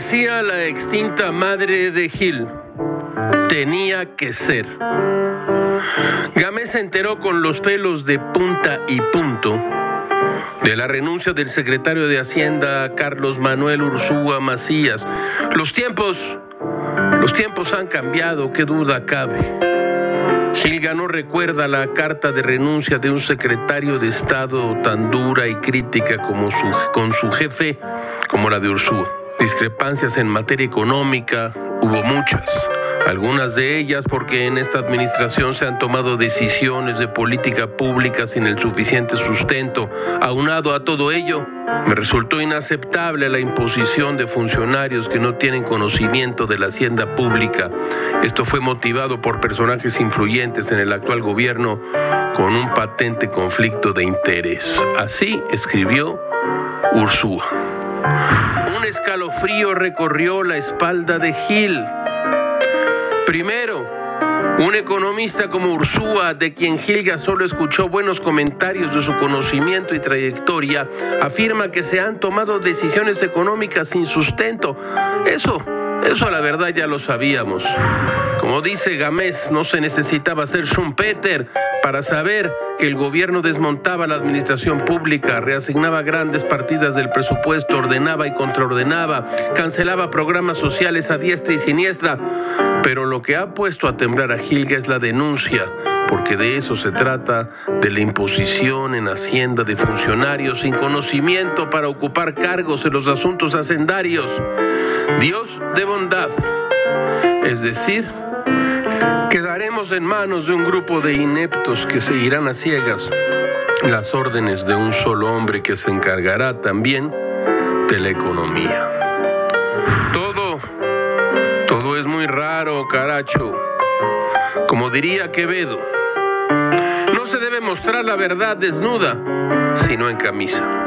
decía la extinta madre de Gil, tenía que ser. Gámez se enteró con los pelos de punta y punto de la renuncia del secretario de Hacienda Carlos Manuel Ursúa Macías. Los tiempos, los tiempos han cambiado, qué duda cabe. Gilga no recuerda la carta de renuncia de un secretario de Estado tan dura y crítica como con su jefe como la de Ursúa. Discrepancias en materia económica hubo muchas. Algunas de ellas porque en esta administración se han tomado decisiones de política pública sin el suficiente sustento. Aunado a todo ello, me resultó inaceptable la imposición de funcionarios que no tienen conocimiento de la hacienda pública. Esto fue motivado por personajes influyentes en el actual gobierno con un patente conflicto de interés. Así escribió Ursúa. Un escalofrío recorrió la espalda de Gil. Primero, un economista como Ursúa, de quien Gilga solo escuchó buenos comentarios de su conocimiento y trayectoria, afirma que se han tomado decisiones económicas sin sustento. Eso, eso la verdad ya lo sabíamos. Como dice Gamés, no se necesitaba ser Schumpeter para saber que el gobierno desmontaba la administración pública, reasignaba grandes partidas del presupuesto, ordenaba y contraordenaba, cancelaba programas sociales a diestra y siniestra. Pero lo que ha puesto a temblar a Gilga es la denuncia, porque de eso se trata, de la imposición en Hacienda de funcionarios sin conocimiento para ocupar cargos en los asuntos hacendarios. Dios de bondad, es decir, quedaremos en manos de un grupo de ineptos que seguirán a ciegas las órdenes de un solo hombre que se encargará también de la economía. Todo, todo es muy raro, caracho. Como diría Quevedo, no se debe mostrar la verdad desnuda, sino en camisa.